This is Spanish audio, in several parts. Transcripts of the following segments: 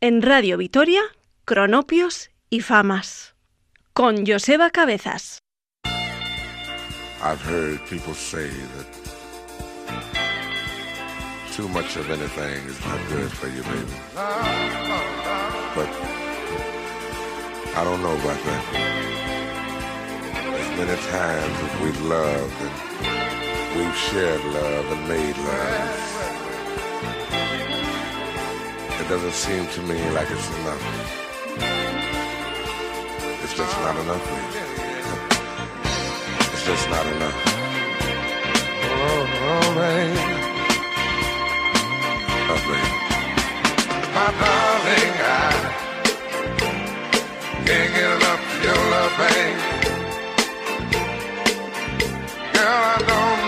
En Radio Vitoria, Cronopios y Famas. Con Joseba Cabezas. I've heard people say that too much of anything is not good for you, baby. But I don't know about that. As many times as we've loved and we've shared love and made love, it doesn't seem to me like it's enough. It's just not enough, baby. It's just not enough. Oh, oh baby. Oh, baby. My darling, I can't get enough of your love, babe. Girl, I don't know, I don't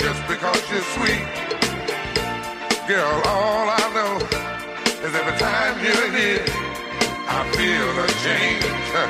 Just because you're sweet? Girl, all I know is every time you're here, I feel a change,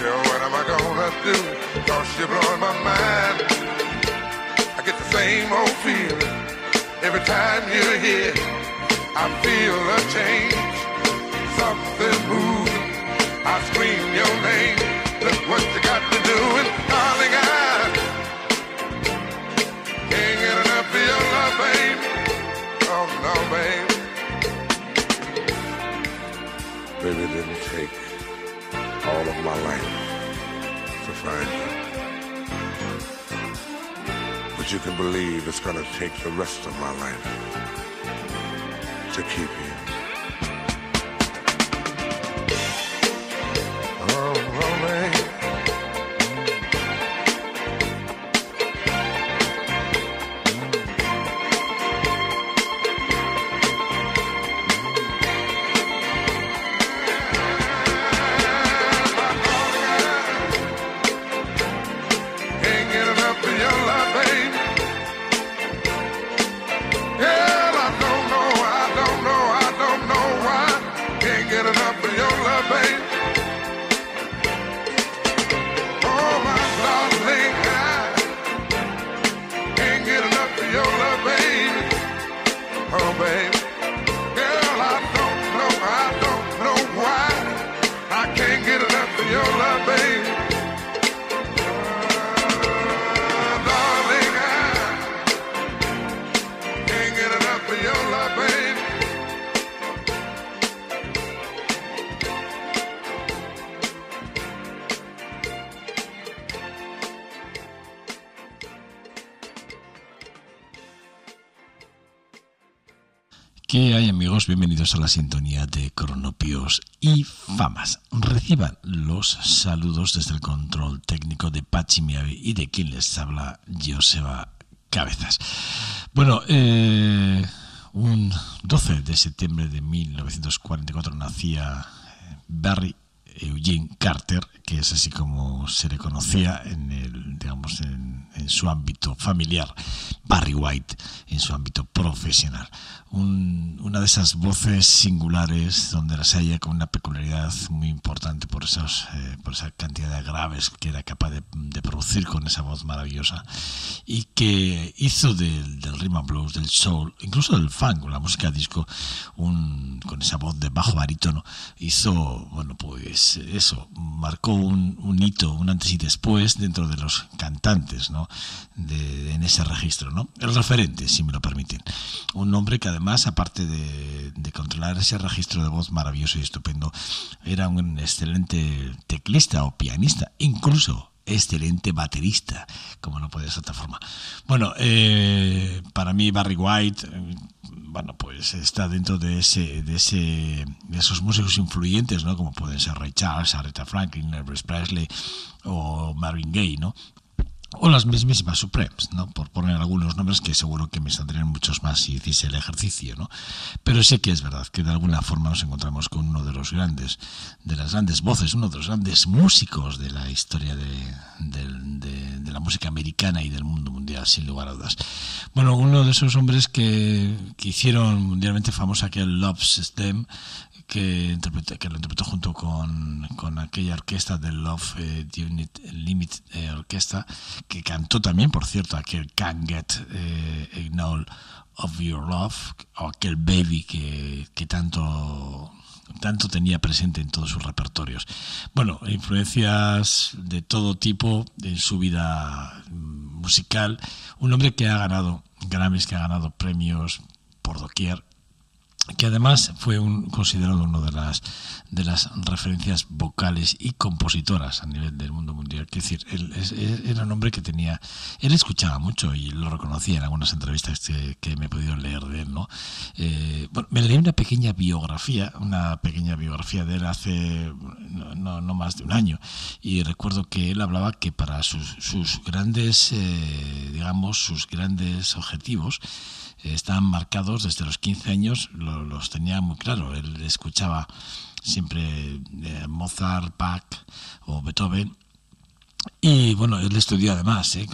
Girl, what am I gonna do? Cause you're blowing my mind. I get the same old feeling every time you're here. I feel a change, something moving. I scream your name. Look what you got to do, and darling, I can't get enough of your love, baby. Oh no, baby. Baby, didn't take all of my life to find you. But you can believe it's gonna take the rest of my life to keep you. Bienvenidos a la sintonía de Cronopios y Famas. Reciban los saludos desde el control técnico de Pachi Miavi y de quien les habla Joseba Cabezas. Bueno, eh, un 12 de septiembre de 1944 nacía Barry Eugene Carter, que es así como se le conocía en el, digamos, en su ámbito familiar, Barry White en su ámbito profesional. Un, una de esas voces singulares donde las haya con una peculiaridad muy importante por, esos, eh, por esa cantidad de graves que era capaz de, de, producir con esa voz maravillosa y que hizo del, del rhythm and blues, del soul, incluso del funk, la música disco, un, con esa voz de bajo barítono, hizo, bueno, pues eso, marcó un, un hito, un antes y después dentro de los cantantes, ¿no? De, en ese registro, ¿no? El referente, si me lo permiten. Un hombre que además, aparte de, controlar ese registro de voz maravilloso y estupendo, era un excelente teclista o pianista, incluso excelente baterista, como no puede ser de otra forma. Bueno, eh, para mí Barry White, eh, bueno, pues está dentro de ese, de ese, de esos músicos influyentes, ¿no? Como pueden ser Ray Charles, Aretha Franklin, Elvis Presley o Marvin Gaye, ¿no? O las mismísimas Supremes, ¿no? por poner algunos nombres que seguro que me saldrían muchos más si hiciese el ejercicio, ¿no? Pero sé que es verdad que de alguna forma nos encontramos con uno de los grandes, de las grandes voces, uno de los grandes músicos de la historia de, de, de, de la música americana y del mundo mundial, sin lugar a dudas. Bueno, uno de esos hombres que, que hicieron mundialmente famoso aquel Love System, que, lo interpretó junto con, con aquella orquesta del Love eh, Unit Limit eh, Orquesta, que cantó también, por cierto, aquel Can't Get eh, of Your Love, o aquel Baby que, que tanto tanto tenía presente en todos sus repertorios. Bueno, influencias de todo tipo en su vida musical. Un hombre que ha ganado Grammys, que ha ganado premios por doquier que además fue un, considerado uno de las de las referencias vocales y compositoras a nivel del mundo mundial. Es decir, él, era un hombre que tenía, él escuchaba mucho y lo reconocía en algunas entrevistas que, me he podido leer de él, ¿no? Eh, bueno, me leí una pequeña biografía, una pequeña biografía de él hace no, no, no más de un año y recuerdo que él hablaba que para sus, sus grandes, eh, digamos, sus grandes objetivos estaban marcados desde los 15 años, lo, los tenía muy claro. Él escuchaba siempre eh, Mozart, Bach o Beethoven. Y bueno, él estudió además, ¿eh?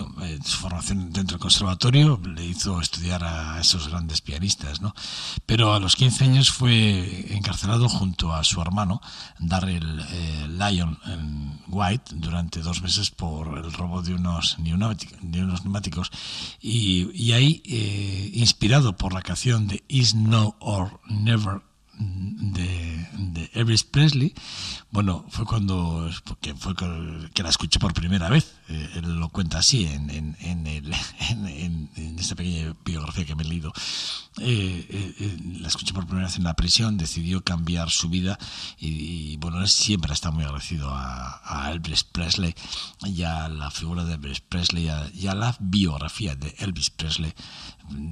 su formación dentro del conservatorio le hizo estudiar a esos grandes pianistas, ¿no? Pero a los 15 años fue encarcelado junto a su hermano, Darrell eh, Lyon White, durante dos meses por el robo de unos, de unos neumáticos. Y, y ahí, eh, inspirado por la canción de Is No or Never de, Elvis Presley, bueno, fue cuando porque fue que la escuché por primera vez. Eh, él lo cuenta así en, en, en, el, esta pequeña biografía que me he leído. Eh, eh, la escuché por primera vez en la prisión, decidió cambiar su vida y, y bueno, él siempre está muy agradecido a, Elvis Presley y a la figura de Elvis Presley y y a la biografía de Elvis Presley,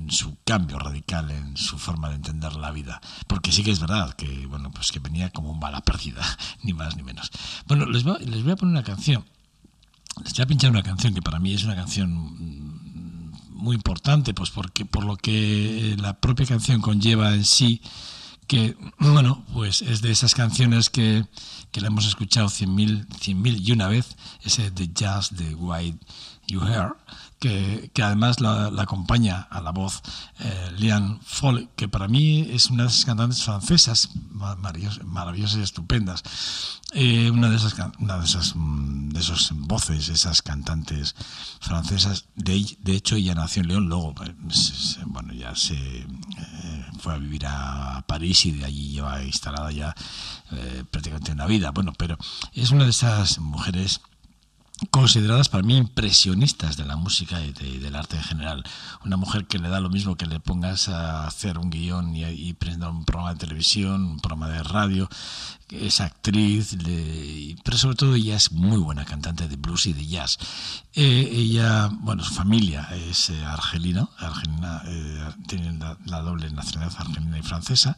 su cambio radical en su forma de entender la vida. Porque sí que es verdad que, bueno, pues que venía como un bala perdida, ni más ni menos. Bueno, les voy, les voy a poner una canción. Les voy a pinchar una canción que para mí es una canción muy importante, pues porque por lo que la propia canción conlleva en sí, que bueno, pues es de esas canciones que, que la hemos escuchado cien mil, cien mil y una vez, ese de jazz de White You Hear, que, que, además la, acompaña a la voz eh, Lian Foley, que para mí es una de esas cantantes francesas maravillosas, y estupendas. Eh, una de esas, una de esas, de esas voces, esas cantantes francesas. De, de hecho, ella nació en León, luego, pues, bueno, ya se eh, fue a vivir a París y de allí lleva instalada ya eh, prácticamente una vida. Bueno, pero es una de esas mujeres consideradas para mí impresionistas de la música y de, del arte en general. Una mujer que le da lo mismo que le pongas a hacer un guion y, y presentar un programa de televisión, un programa de radio, es actriz, pero sobre todo ella es muy buena cantante de blues y de jazz. Eh, ella, bueno, su familia es eh, argelina, argelina eh, tiene la, doble nacionalidad argelina y francesa,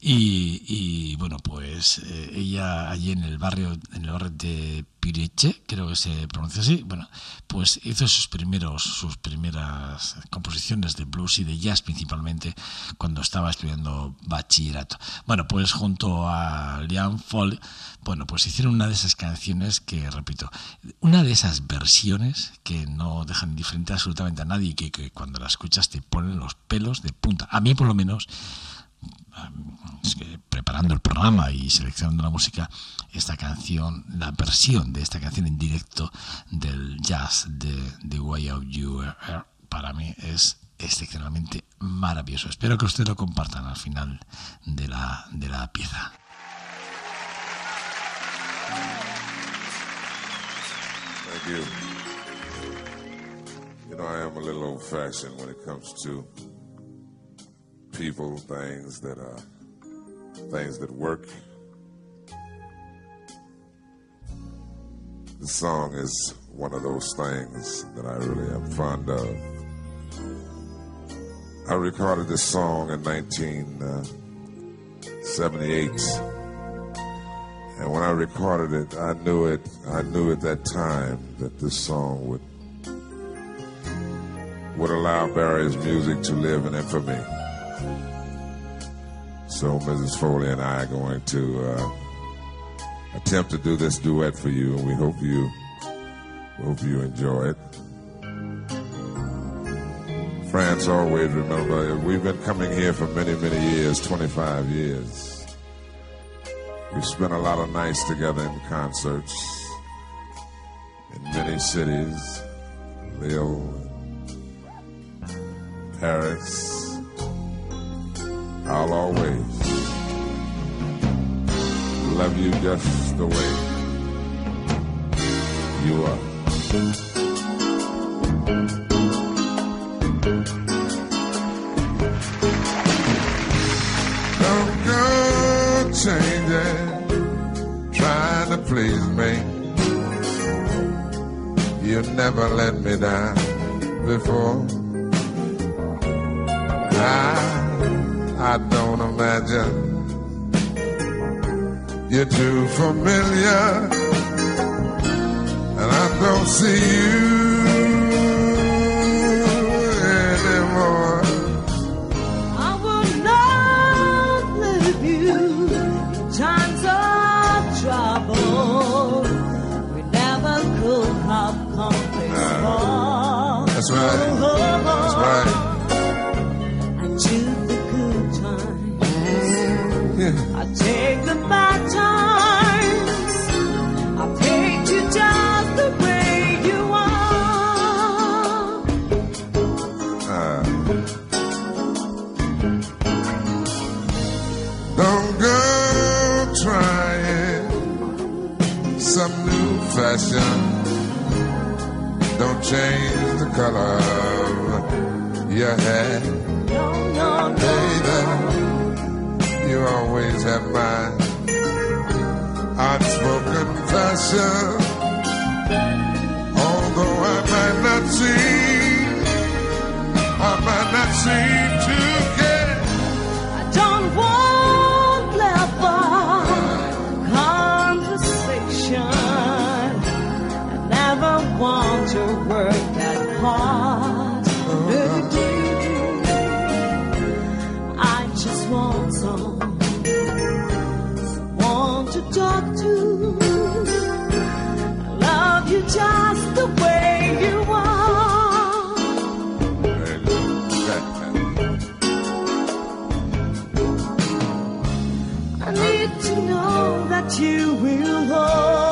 y, bueno, pues ella allí en el barrio, en el barrio de Pireche, creo que se pronuncia así, bueno, pues hizo sus primeros, sus primeras composiciones de blues y de jazz principalmente cuando estaba estudiando bachillerato. Bueno, pues junto a Liam Fall, bueno, pues hicieron una de esas canciones que, repito, una de esas versiones que no dejan indiferente absolutamente a nadie y que, cuando la escuchas te ponen los pelos de punta. A mí por lo menos preparando el programa y seleccionando la música, esta canción, la versión de esta canción en directo del jazz de The Way of You para mí es excepcionalmente maravilloso. Espero que ustedes lo compartan al final de la, de la pieza. Thank you. You know, I am a little old fashioned when it comes to people, things that are things that work. The song is one of those things that I really am fond of. I recorded this song in 1978, and when I recorded it, I knew it. I knew at that time that this song would would allow Barry's music to live in infamy. So Mrs. Foley and I are going to uh, attempt to do this duet for you, and we hope you hope you enjoy it. France always remember we've been coming here for many many years, 25 years. We've spent a lot of nights together in concerts in many cities, Lille, Paris. I'll always love you just the way you are. Never let me down before. I I don't imagine you're too familiar, and I don't see you color your hair. No, no, no. Baby, you always have my unspoken passion. Although I might not see, I might not seem To know that you will always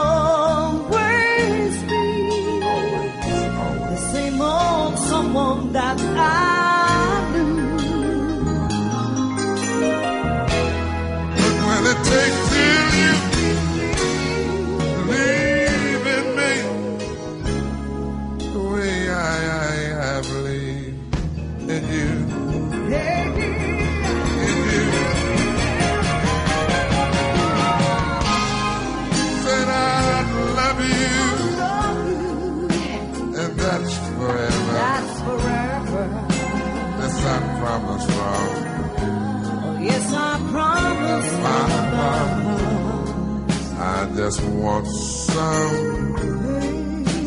just want some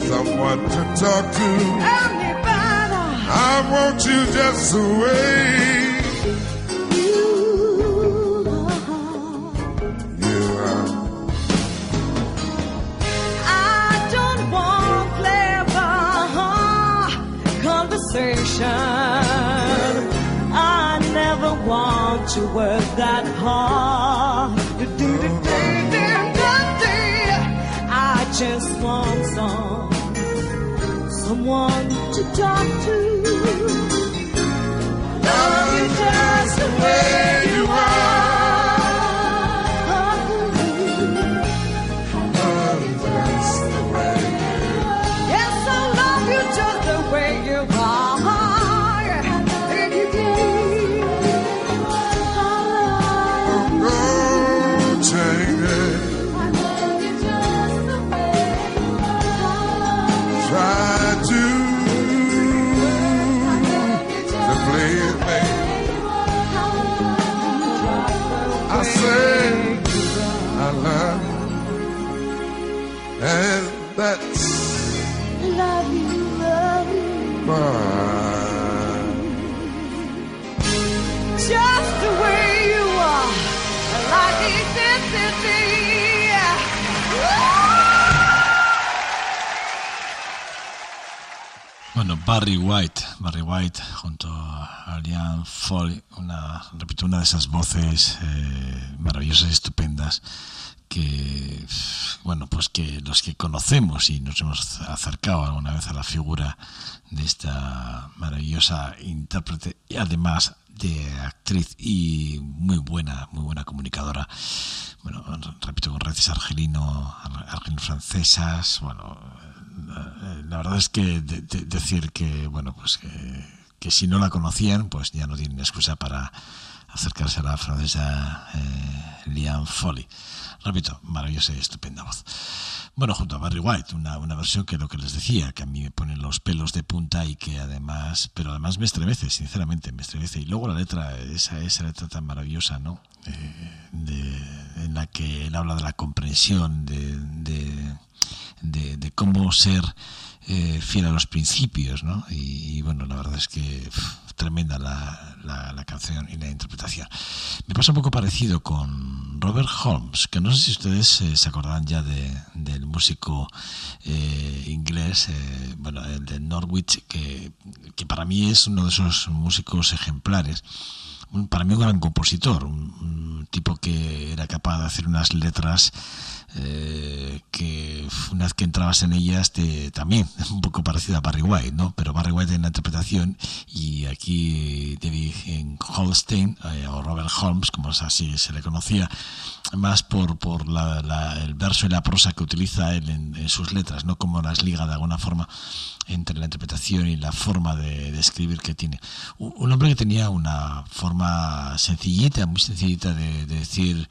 someone to talk to. I want you just the way you are. I don't want clever uh-huh, conversation. I never want to work that hard. Talk to. Love you just the way Liam Foley, una, repito, una de esas voces eh, maravillosas y estupendas que, bueno, pues que los que conocemos y nos hemos acercado alguna vez a la figura de esta maravillosa intérprete y además de actriz y muy buena, muy buena comunicadora. Bueno, repito, con raíces argelino, argelino francesas, bueno, eh, la verdad es que de- decir que bueno pues que, que si no la conocían pues ya no tienen excusa para acercarse a la francesa eh, Liam Foley. Repito maravillosa y estupenda voz. Bueno junto a Barry White una, una versión que lo que les decía que a mí me pone los pelos de punta y que además pero además me estremece sinceramente me estremece. Y luego la letra esa esa letra tan maravillosa no Eh, en la que él habla de la comprensión de, de cómo ser eh, fiel a los principios, ¿no? Y, y, bueno, la verdad es que uf, tremenda la, la- la canción y la interpretación. Me pasa un poco parecido con Robert Holmes, que no sé si ustedes eh, se acordarán ya de- del músico eh, inglés, eh, bueno, el de Norwich, que, que para mí es uno de esos músicos ejemplares para mí un gran compositor, un, un tipo que era capaz de hacer unas letras eh, que una vez que entrabas en ellas te, también es un poco parecido a Barry White, ¿no? Pero Barry White en la interpretación y aquí David Holstein eh, o Robert Holmes, como es así se le conocía, más por, por la- la- el verso y la prosa que utiliza él en, en sus letras, no como las liga de alguna forma entre la interpretación y la forma de, de escribir que tiene. Un, un hombre que tenía una forma sencillita, muy sencillita de, de decir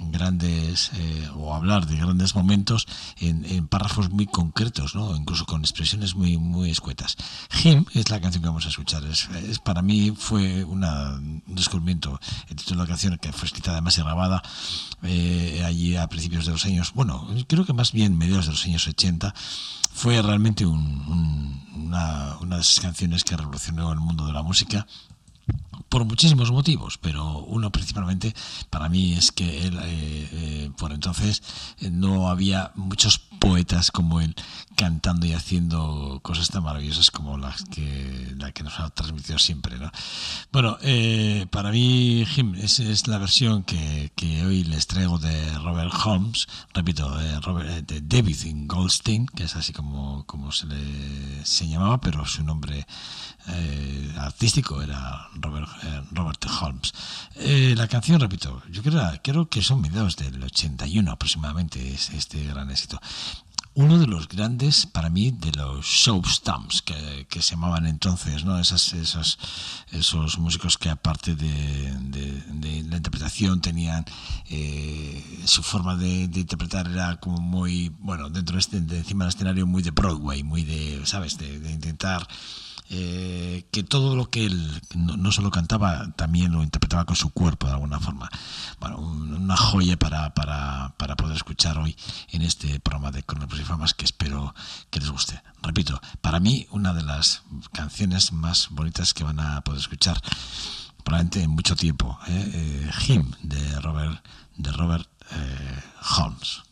grandes eh, o hablar de grandes momentos en, en párrafos muy concretos, ¿no? incluso con expresiones muy muy escuetas. Him es la canción que vamos a escuchar. Es, es- para mí fue una- un descubrimiento. El título de la canción que fue escrita además y grabada eh, allí a principios de los años, bueno, creo que más bien mediados de los años 80 fue realmente un- un- una, una de esas canciones que revolucionó el mundo de la música por muchísimos motivos, pero uno principalmente para mí es que él, eh, eh, por entonces eh, no había muchos poetas como él cantando y haciendo cosas tan maravillosas como las que, la que nos ha transmitido siempre. ¿no? Bueno, eh, para mí, Jim, es, la versión que, que hoy les traigo de Robert Holmes, repito, Robert- eh, de David Goldstein, que es así como, como se le se llamaba, pero su nombre artístico era Robert, eh, Robert Holmes. Eh, la canción, repito, yo creo, creo que son mediados del 81 aproximadamente es este gran éxito. Uno de los grandes, para mí, de los show stumps que, que se llamaban entonces, ¿no? Esas, esas, esos músicos que aparte de, de- de la interpretación tenían eh, su forma de, de interpretar era como muy, bueno, dentro de, este, encima del escenario muy de Broadway, muy de, ¿sabes? De intentar eh, que todo lo que él no, no solo cantaba, también lo interpretaba con su cuerpo de alguna forma. Bueno, un- una joya para, para, para poder escuchar hoy en este programa de Cronopios y Famas que espero que les guste. Repito, para mí una de las canciones más bonitas que van a poder escuchar probablemente en mucho tiempo. ¿eh? Eh, Him de Robert, de Robert eh, Holmes.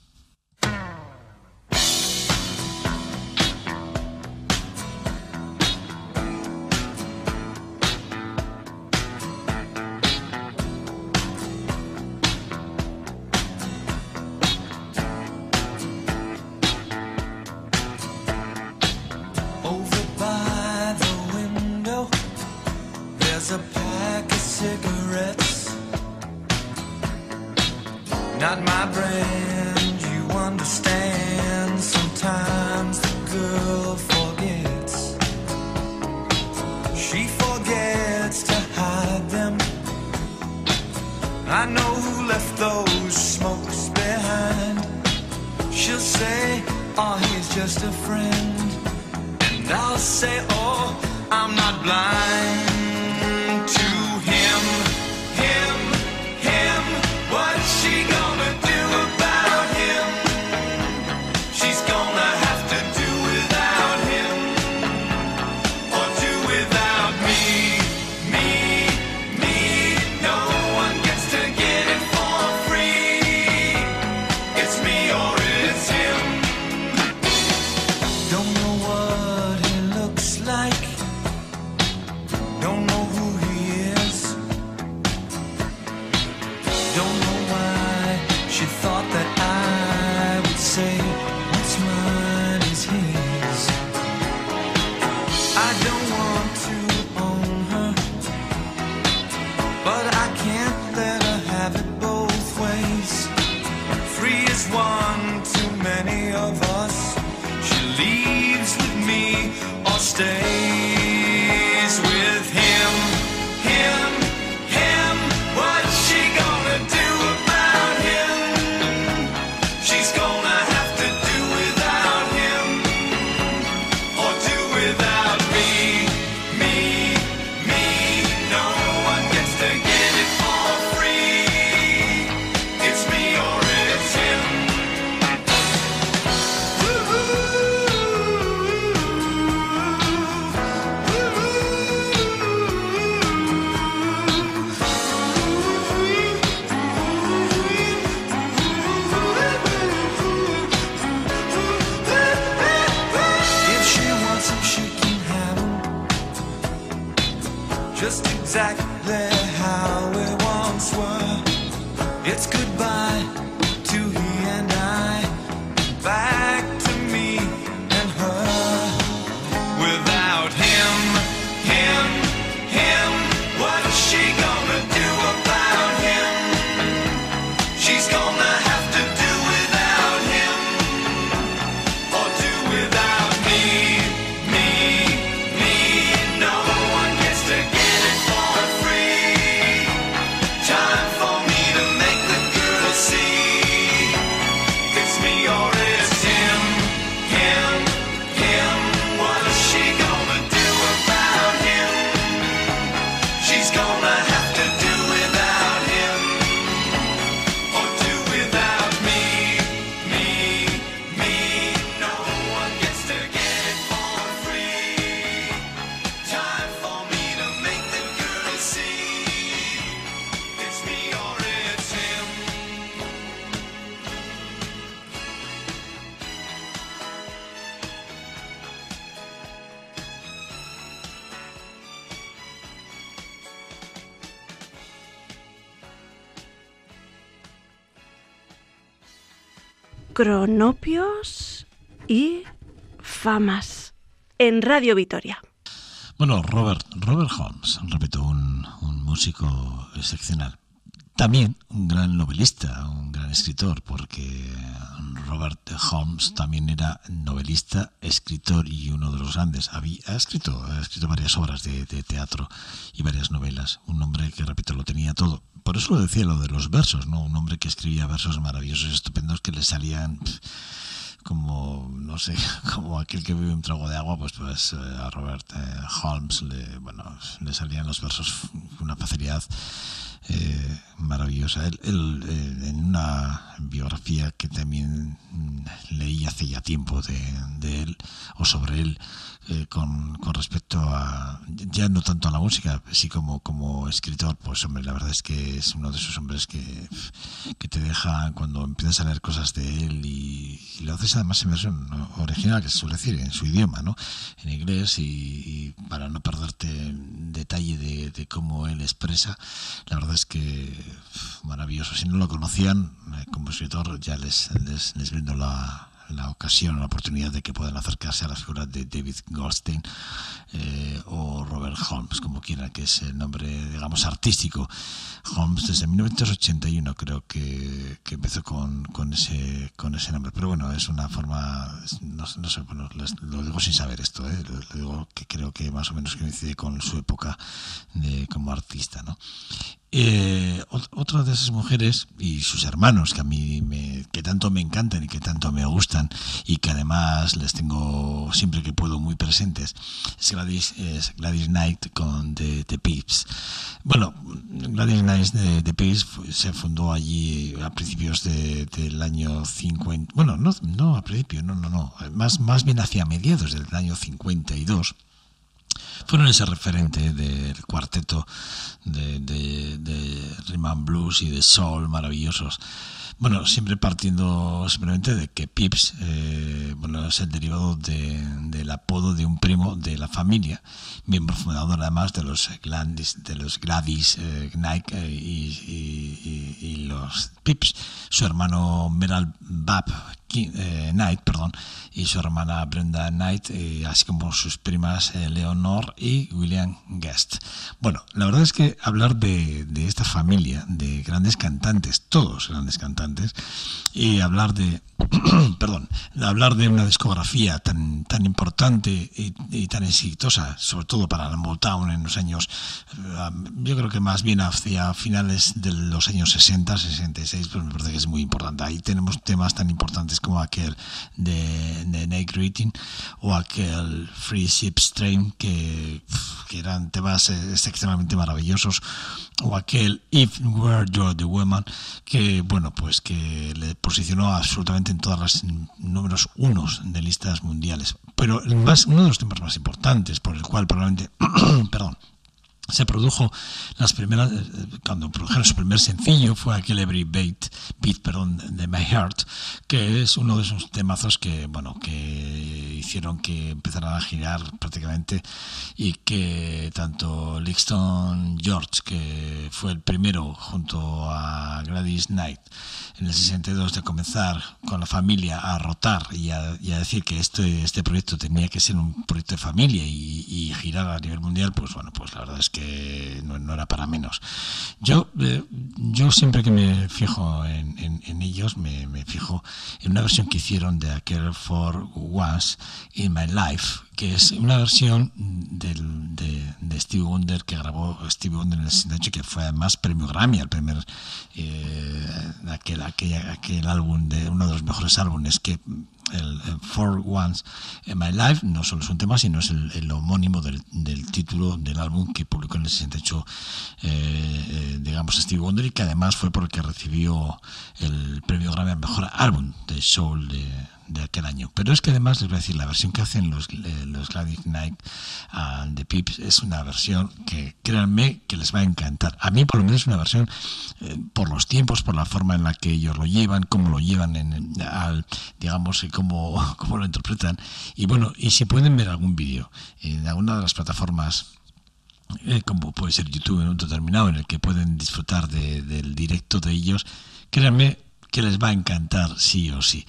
Say, oh, I'm not blind exact famas en Radio Vitoria. Bueno, Robert, Robert Holmes, repito, un, un músico excepcional. También un gran novelista, un gran escritor, porque Robert Holmes también era novelista, escritor y uno de los grandes. Había, ha, escrito, ha escrito varias obras de, de teatro y varias novelas. Un hombre que, repito, lo tenía todo. Por eso lo decía lo de los versos, ¿no? Un hombre que escribía versos maravillosos, estupendos, que le salían pff, como no sé, como aquel que bebe un trago de agua, pues pues eh, a Robert eh, Holmes le, bueno, le salían los versos con una facilidad eh, maravillosa. Él, eh, en una biografía que también leí hace ya tiempo de, él o sobre él, eh, con, con respecto a, ya no tanto a la música, sí como, como escritor, pues hombre, la verdad es que es uno de esos hombres que, que te deja cuando empiezas a leer cosas de él y, lo haces además en versión original, que suele decir, en su idioma, ¿no? En inglés y, y para no perderte detalle de, de cómo él expresa, la verdad es que maravilloso. Si no lo conocían como escritor, ya les, les, les brindo la, la ocasión, la oportunidad de que puedan acercarse a la figura de David Goldstein eh, o Robert Holmes, como quieran, que es el nombre, digamos, artístico. Holmes desde 1981 creo que, que empezó con, con, ese, con ese nombre. Pero bueno, es una forma, no, sé, lo digo sin saber esto, ¿eh? lo, lo digo que creo que más o menos coincide con su época de, como artista, ¿no? Eh, ot- otra de esas mujeres y sus hermanos que a mí me, que tanto me encantan y que tanto me gustan y que además les tengo siempre que puedo muy presentes es Gladys, Gladys Knight con The, The Pips. Bueno, Gladys Knight de The Pips se fundó allí a principios de- del año 50. Bueno, no, no a principio, no, no, no. Más, más bien hacia mediados del año 52 fueron ese referente del cuarteto de, de, and blues y de soul maravillosos. Bueno, siempre partiendo simplemente de que Pips eh, bueno, es el derivado de- del apodo de un primo de la familia, miembro fundador además de los Gladys, de los Gladys eh, Knight eh, y, los Pips. Su hermano Meral Bab eh, Knight, perdón, y su hermana Brenda Knight, eh, así como sus primas eh, Leonor y William Guest. Bueno, la verdad es que hablar de, esta familia de grandes cantantes, todos grandes cantantes, y hablar de, perdón, hablar de una discografía tan, tan importante y, tan exitosa, sobre todo para la Motown en los años, yo creo que más bien hacia finales de los años 60, 66, pues me parece que es muy importante. Ahí tenemos temas tan importantes como aquel de, de Night Greeting o aquel Free Ship Train, que, que eran temas eh, extremadamente maravillosos, o aquel If Were You're the Woman, que bueno, pues que le posicionó absolutamente en todas las números unos de listas mundiales. Pero el más, uno de los temas más importantes, por el cual probablemente, perdón, se produjo las primeras eh, cuando produjeron su primer sencillo fue aquel Every Beat, Beat perdón, de My Heart que es uno de esos temazos que bueno que hicieron que empezaran a girar prácticamente y que tanto Lixton George que fue el primero junto a Gladys Knight en el 62 de comenzar con la familia a rotar y a, decir que este, este proyecto tenía que ser un proyecto de familia y, girar a nivel mundial, pues bueno, pues la verdad es que no, era para menos. Yo, eh, yo siempre que me fijo en ellos, me, me fijo en una versión que hicieron de aquel For Once in My Life, que es una versión del, de, de Stevie Wonder que grabó Stevie Wonder en el 68, que fue además premio Grammy, el primer eh, aquel, aquel, aquel álbum de uno de los mejores álbumes que el, el For Once in My Life no solo es un tema, sino es el, el homónimo del, del título del álbum que publicó en el 68, eh, eh, digamos, Stevie Wonder, y que además fue por el que recibió el premio Grammy al mejor álbum de soul de, aquel año. Pero es que además les voy a decir, la versión que hacen los, eh, los Gladys Knight and the Pips es una versión que créanme que les va a encantar. A mí por lo menos es una versión eh, por los tiempos, por la forma en la que ellos lo llevan, cómo lo llevan, en, al, digamos, cómo lo interpretan. Y bueno, y si pueden ver algún vídeo en alguna de las plataformas eh, como puede ser YouTube en un determinado, en el que pueden disfrutar de- del directo de ellos, créanme que les va a encantar sí o sí.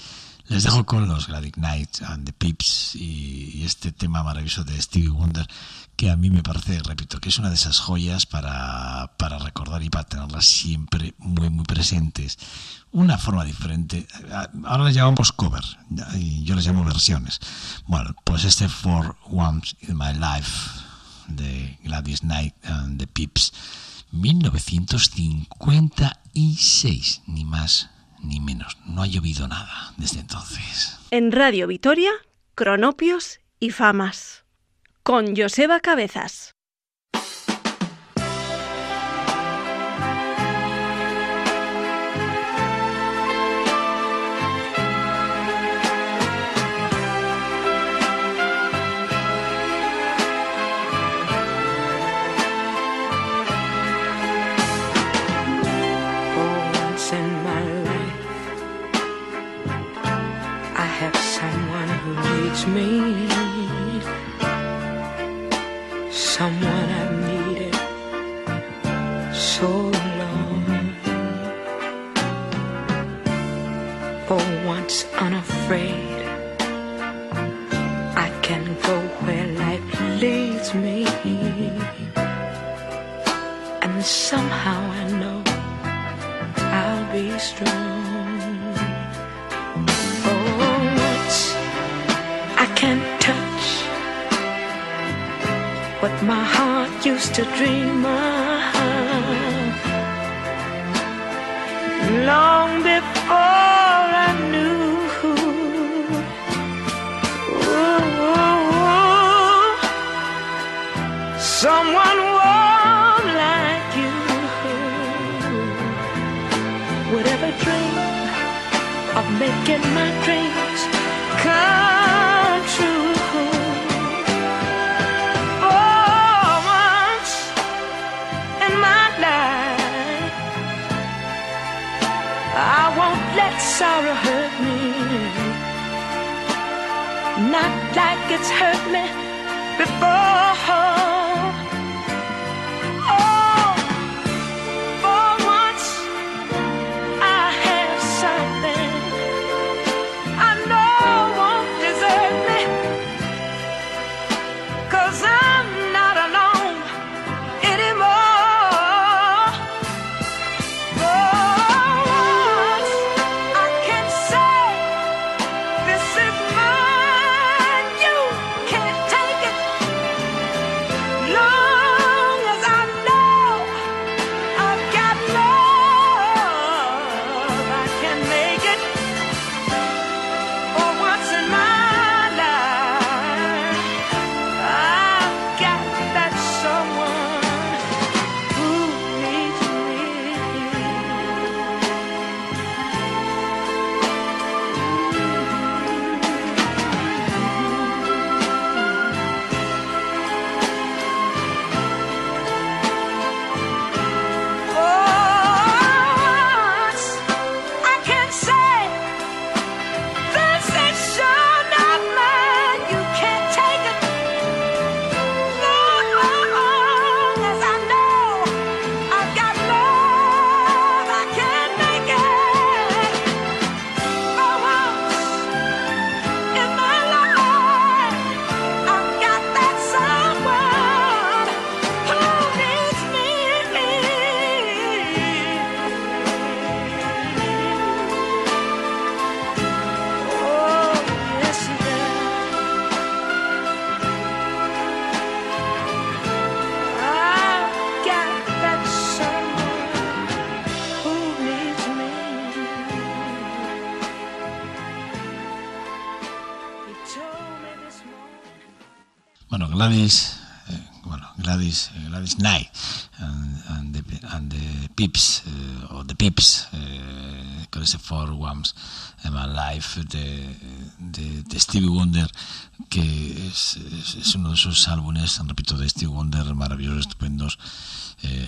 Les dejo con los Gladys Knights and the Pips y este tema maravilloso de Stevie Wonder que a mí me parece, repito, que es una de esas joyas para, para recordar y para tenerlas siempre muy, muy presentes. Una forma diferente. Ahora las llamamos cover yo les llamo versiones. Bueno, pues este For Once in My Life de Gladys Knight and the Pips, 1956, ni más ni menos. No ha llovido nada desde entonces. En Radio Vitoria, Cronopios y Famas. Con Joseba Cabezas. Unafraid, I can go where life leads me. And somehow I know I'll be strong. Oh, For once, I can't touch what my heart used to dream of. Long before someone warm like you would ever dream of making my dreams come true. For once in my life, I won't let sorrow hurt me. Not like it's hurt me before. Gladys, eh, bueno, Gladys, eh, Gladys and, and, the, and the Pips, eh, o The Pips, con ese Four Whams in My Life de, de, Stevie Wonder, que es, es, uno de esos álbumes, repito, de Stevie Wonder maravillosos, estupendos,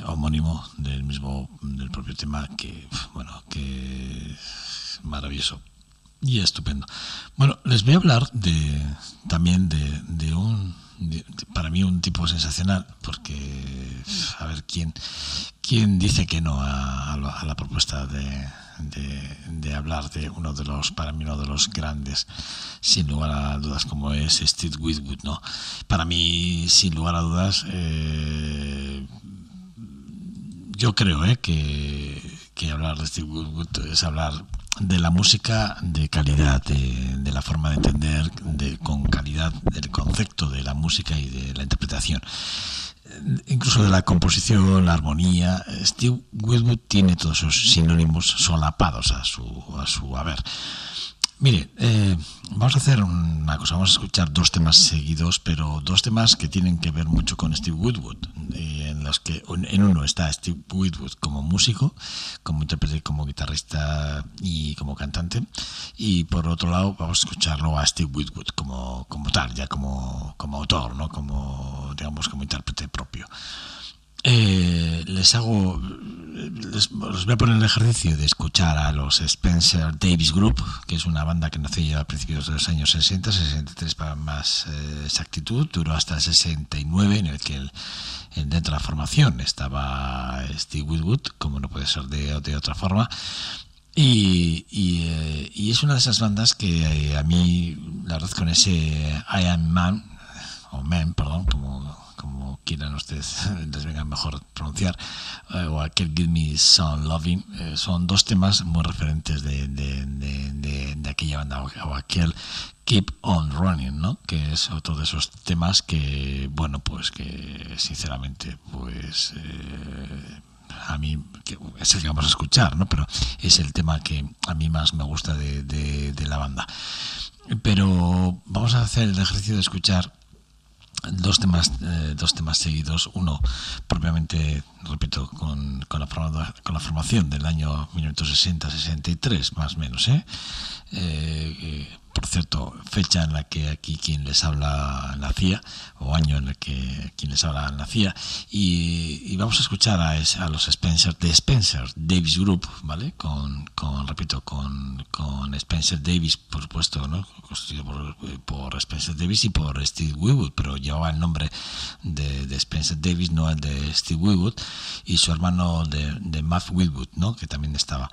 homónimo del mismo, del propio tema, que, bueno, que maravilloso y estupendo. Bueno, les voy a hablar de también de, de un para mí un tipo sensacional porque a ver quién quién dice que no a, a la- a la propuesta de, de, hablar de uno de los para mí uno de los grandes sin lugar a dudas como es Steve Whitwood no para mí sin lugar a dudas eh, yo creo eh, que, que hablar de Steve Winwood es hablar de la música de calidad, de, de la forma de entender de, con calidad del concepto de la música y de la interpretación. incluso de la composición, la armonía. Steve Winwood tiene todos esos sinónimos solapados a su, a su haber. Mire, eh, vamos a hacer una cosa, vamos a escuchar dos temas seguidos, pero dos temas que tienen que ver mucho con Steve Woodwood, eh, en los que en uno está Steve Woodwood como músico, como intérprete, como guitarrista y como cantante, y por otro lado vamos a escucharlo a Steve Woodwood como, como tal, ya como, como autor, ¿no? como digamos como intérprete propio. Eh, les hago, les, voy a poner el ejercicio de escuchar a los Spencer Davis Group, que es una banda que nació a principios de los años 60, 63 para más eh, exactitud, duró hasta el 69, en el que el, en- dentro de la formación estaba Steve Woodwood, como no puede ser de, otra forma. Eh, y es una de esas bandas que eh, a mí, la verdad, con ese I Am Man, o Man, perdón, como, como quieran ustedes les venga mejor pronunciar, eh, o aquel Give Me Some Loving, eh, son dos temas muy referentes de, de, de, de- aquella banda, o, aquel Keep On Running, ¿no? Que es otro de esos temas que, bueno, pues que sinceramente, pues... eh, a mí es el que vamos a escuchar, ¿no? Pero es el tema que a mí más me gusta de- de la banda. Pero vamos a hacer el ejercicio de escuchar dos temas eh, dos temas seguidos uno propiamente repito con, con, la, con la formación del año 1960 63 más o menos ¿eh? Eh, eh, por cierto fecha en la que aquí quien les habla nacía o año en el que quien les habla nacía y, y vamos a escuchar a, a los Spencer de Spencer Davis Group vale con, con repito con, con Spencer Davis por supuesto no constituido por, por Spencer Davis y por Steve Winwood pero llevaba el nombre de, Spencer Davis no el de Steve Winwood y su hermano de, de Matt Winwood no que también estaba.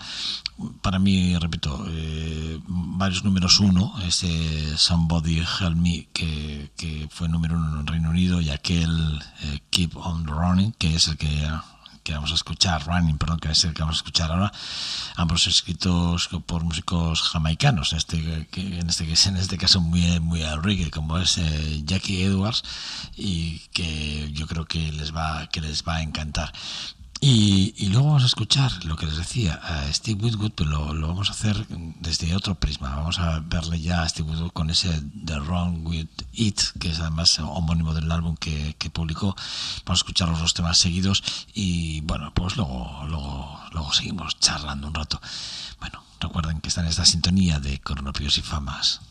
Para mí repito eh, varios números uno ese Somebody Help Me que, que fue número uno en Reino Unido y aquel eh, Keep on Running que es el que que vamos a escuchar, Running, perdón, que es el que vamos a escuchar ahora, ambos escritos por músicos jamaicanos, este, que, en este, en este caso muy, muy al como es eh, Jackie Edwards, y que yo creo que les va, que les va a encantar. Y, y luego vamos a escuchar lo que les decía a Steve Woodwood, pero lo, lo vamos a hacer desde otro prisma. Vamos a verle ya a Steve Woodwood con ese The Wrong With It, que es además homónimo del álbum que, que publicó. Vamos a escuchar los dos temas seguidos y bueno, pues luego, luego, luego seguimos charlando un rato. Bueno, recuerden que está en esta sintonía de Cronopios y Famas.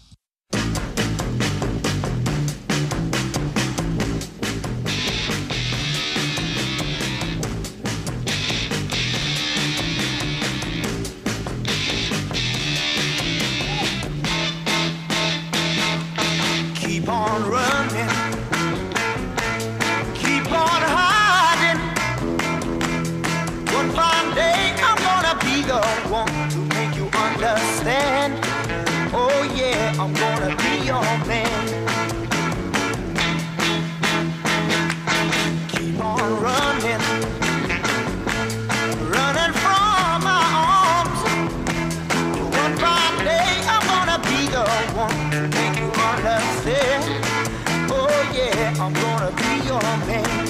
On running. homem.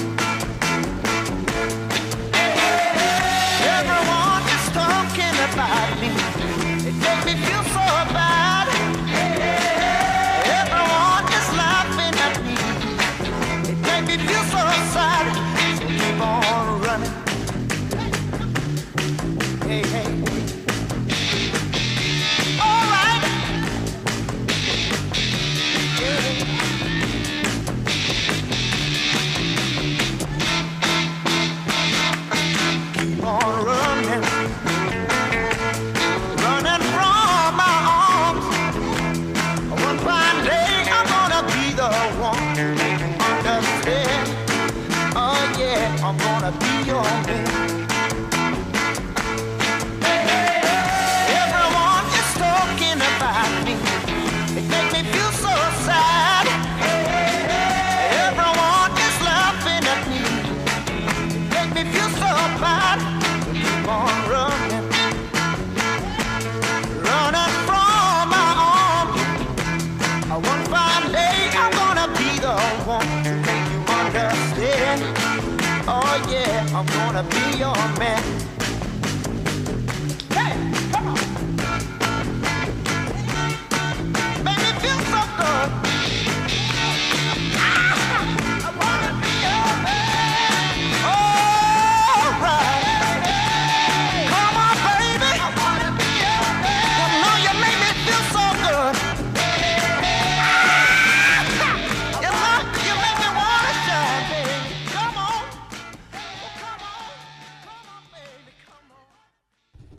wanna be your man.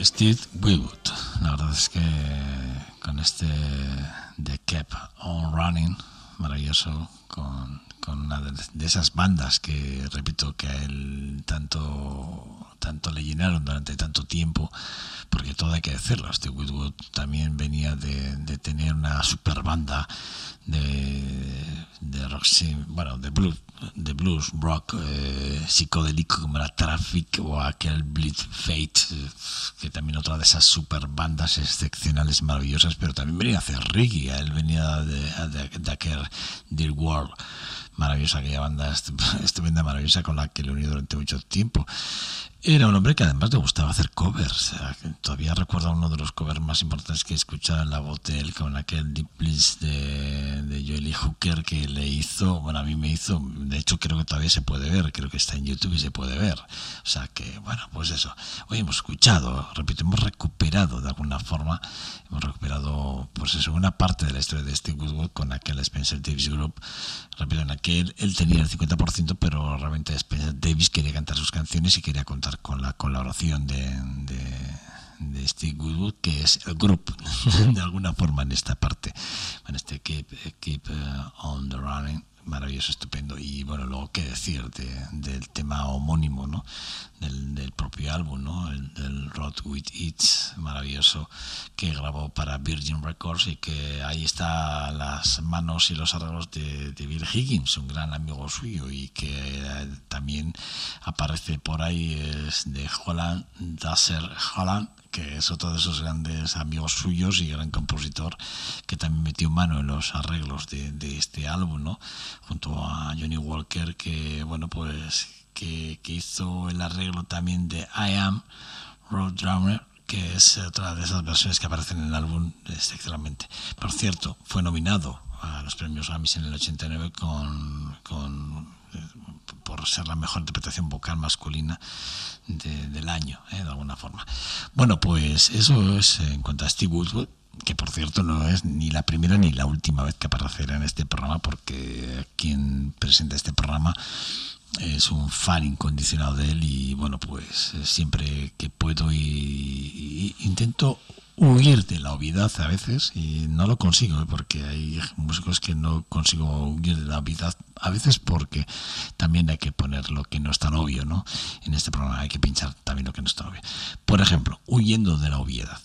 Steve Winwood, la verdad es que con este The Kept On Running, maravilloso, con, con una de, esas bandas que, repito, que a él tanto, tanto le llenaron durante tanto tiempo, porque todo hay que decirlo, Steve Winwood también venía de tener una super banda de, de rock, bueno, de blues, de blues rock eh, psicodélico como era Traffic o aquel Bleed Fate, que también otra de esas super bandas excepcionales, maravillosas, pero también venía a hacer reggae, él venía de, de, de aquel Dear World maravillosa aquella banda estu- estupenda, maravillosa con la que le uní durante mucho tiempo. Era un hombre que además le gustaba hacer covers. Todavía recuerdo uno de los covers más importantes que he escuchado en la voz de él con aquel Deep Bliss de, de Joely Hooker que le hizo, bueno, a mí me hizo, de hecho creo que todavía se puede ver, creo que está en YouTube y se puede ver. O sea que, bueno, pues eso. Hoy hemos escuchado, repito, hemos recuperado de alguna forma, hemos recuperado, pues eso, una parte de la historia de Steve Woodward con aquel Spencer Davis Group. Repito, en aquel él tenía el 50%, pero realmente Spencer Davis quería cantar sus canciones y quería contar con la colaboración de, de, de Steve Woodward, que es el grupo, de alguna forma, en esta parte, en este Keep, keep uh, on the Running maravilloso, estupendo. Y bueno, luego qué decir de, del tema homónimo, ¿no? Del, del propio álbum, ¿no? El, del Road with It's, maravilloso, que grabó para Virgin Records y que ahí está las manos y los arreglos de, Bill Higgins, un gran amigo suyo y que eh, también aparece por ahí es de Holland, Dasser Holland, que es otro de esos grandes amigos suyos y gran compositor que también metió mano en los arreglos de, de este álbum, ¿no? Junto a Johnny Walker, que bueno, pues que, que hizo el arreglo también de I Am Roadrunner, que es otra de esas versiones que aparecen en el álbum excepcionalmente. Por cierto, fue nominado a los premios Grammys en el 89 con, con eh, por ser la mejor interpretación vocal masculina de- del año, ¿eh? de alguna forma. Bueno, pues eso es en cuanto a Steve Woodward, que por cierto no es ni la primera ni la última vez que aparecerá en este programa, porque quien presenta este programa es un fan incondicionado de él y bueno, pues siempre que puedo y, y intento huir de la obviedad a veces y no lo consigo ¿eh? porque hay músicos que no consigo huir de la obviedad a veces porque también hay que poner lo que no es tan obvio ¿no? en este programa hay que pinchar también lo que no es tan obvio por ejemplo huyendo de la obviedad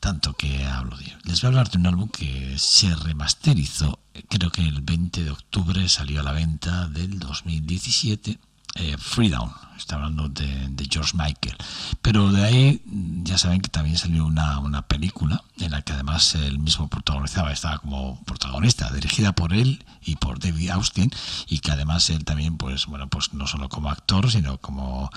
tanto que hablo de les voy a hablar de un álbum que se remasterizó creo que el 20 de octubre salió a la venta del 2017 eh, Freedown, está hablando de, George Michael. Pero de ahí ya saben que también salió una, una película en la que además él mismo protagonizaba, estaba como protagonista, dirigida por él y por David Austin, y que además él también, pues bueno, pues no solo como actor, sino como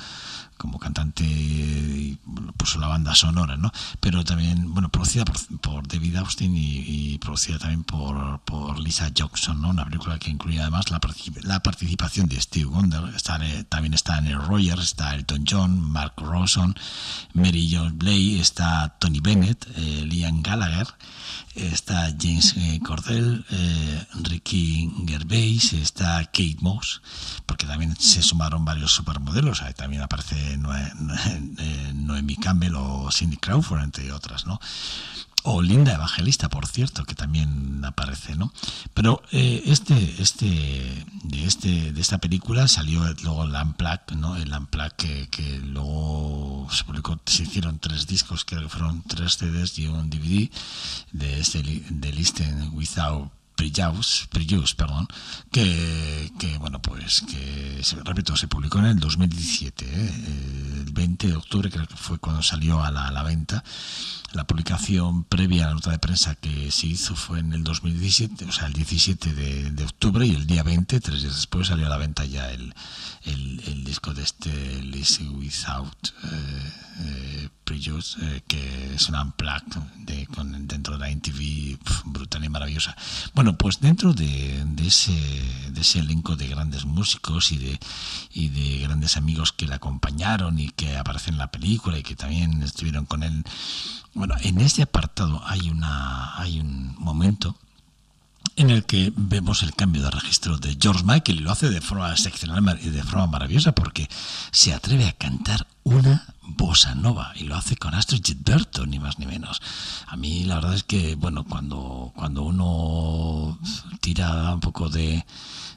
como cantante y puso la banda sonora, ¿no? Pero también, bueno, producida por, David Austin y, y, producida también por, por Lisa Jackson, ¿no? Una película que incluye además la, la participación de Steve Wonder, está, también está en el Rogers, está Elton John, Mark Ronson, Mary Jo Bley, está Tony Bennett, eh, Liam Gallagher, está James eh, Cordell, eh, Ricky Gervais, está Kate Moss, porque también se sumaron varios supermodelos, ahí también aparece Noe, Noemi Campbell o Cindy Crawford, entre otras, ¿no? O Linda Evangelista, por cierto, que también aparece, ¿no? Pero eh, este, este, de este, de esta película salió luego el Unplugged, ¿no? El Unplugged que, que luego se publicó, se hicieron tres discos, creo que fueron tres CDs y un DVD de este de Listen Without Prejuice perdón, que, que, bueno, pues que, repito, se publicó en el 2017, ¿eh? el 20 de octubre creo que fue cuando salió a la, a la venta. La publicación previa a la nota de prensa que se hizo fue en el 2017, o sea, el 17 de, octubre y el día 20, tres días después, salió a la venta ya el, el, disco de este Listen Without eh, eh, Prejuice, eh, que es una unplugged de, con, dentro de la MTV brutal y maravillosa. Bueno, pues dentro de, de, ese, de ese elenco de grandes músicos y de, y de grandes amigos que le acompañaron y que aparecen en la película y que también estuvieron con él, bueno, en este apartado hay, una, hay un momento en el que vemos el cambio de registro de George Michael y lo hace de forma excepcional y de forma maravillosa porque se atreve a cantar una bossa nova y lo hace con Astrid Gilberto, ni más ni menos. A mí la verdad es que, bueno, cuando, cuando uno tira un poco de,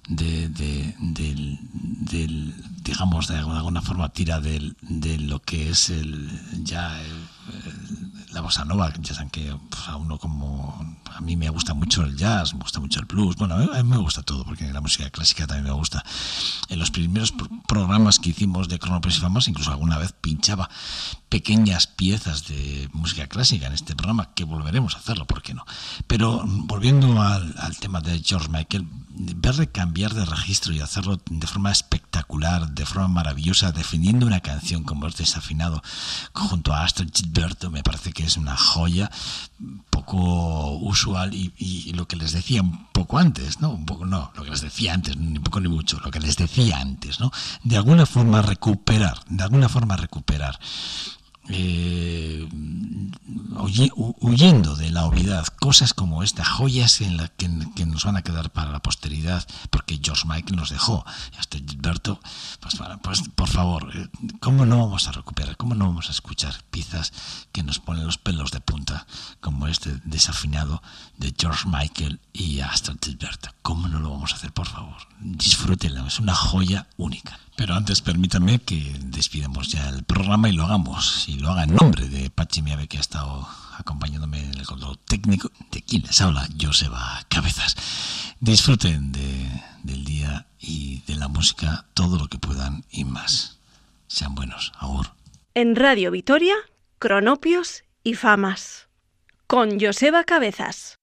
de, de- del, del- digamos, de alguna, forma tira del, de lo que es el ya la bossa nova, ya saben que pues, a uno como a mí me gusta mucho el jazz, me gusta mucho el blues, bueno, a mí, me gusta todo, porque la música clásica también me gusta. En los primeros pro- programas que hicimos de Cronopios y Famas, incluso alguna vez pinchaba pequeñas piezas de música clásica en este programa, que volveremos a hacerlo, ¿por qué no? Pero volviendo al, al tema de George Michael, verle cambiar de registro y hacerlo de forma espectacular, de forma maravillosa, defendiendo una canción como es desafinado junto a Astrid Gilberto, me parece que es una joya poco usual y, y lo que les decía un poco antes, ¿no? Un poco no, lo que les decía antes, ni poco ni mucho, lo que les decía antes, ¿no? De alguna forma recuperar, de alguna forma recuperar eh, huye- hu- huyendo de la obviedad, cosas como esta, joyas en la que, nos van a quedar para la posteridad, porque George Michael nos dejó, y hasta Gilberto, pues, pues por favor, eh, ¿cómo no vamos a recuperar, cómo no vamos a escuchar piezas que nos ponen los pelos de punta, como este desafinado de George Michael y hasta Gilberto? ¿Cómo no lo vamos a hacer, por favor? Disfrútenlo, es una joya única. Pero antes permítanme que despidamos ya el programa y lo hagamos, y lo haga en nombre de Pachi Miave que ha estado acompañándome en el control técnico, de quien les habla, Joseba Cabezas. Disfruten de- del día y de la música todo lo que puedan y más. Sean buenos, agur. En Radio Vitoria, Cronopios y Famas. Con Joseba Cabezas.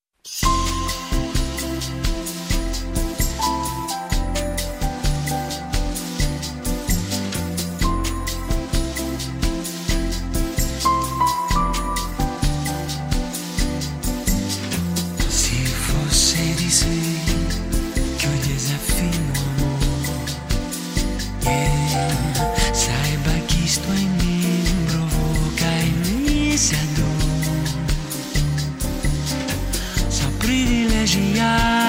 elogiar.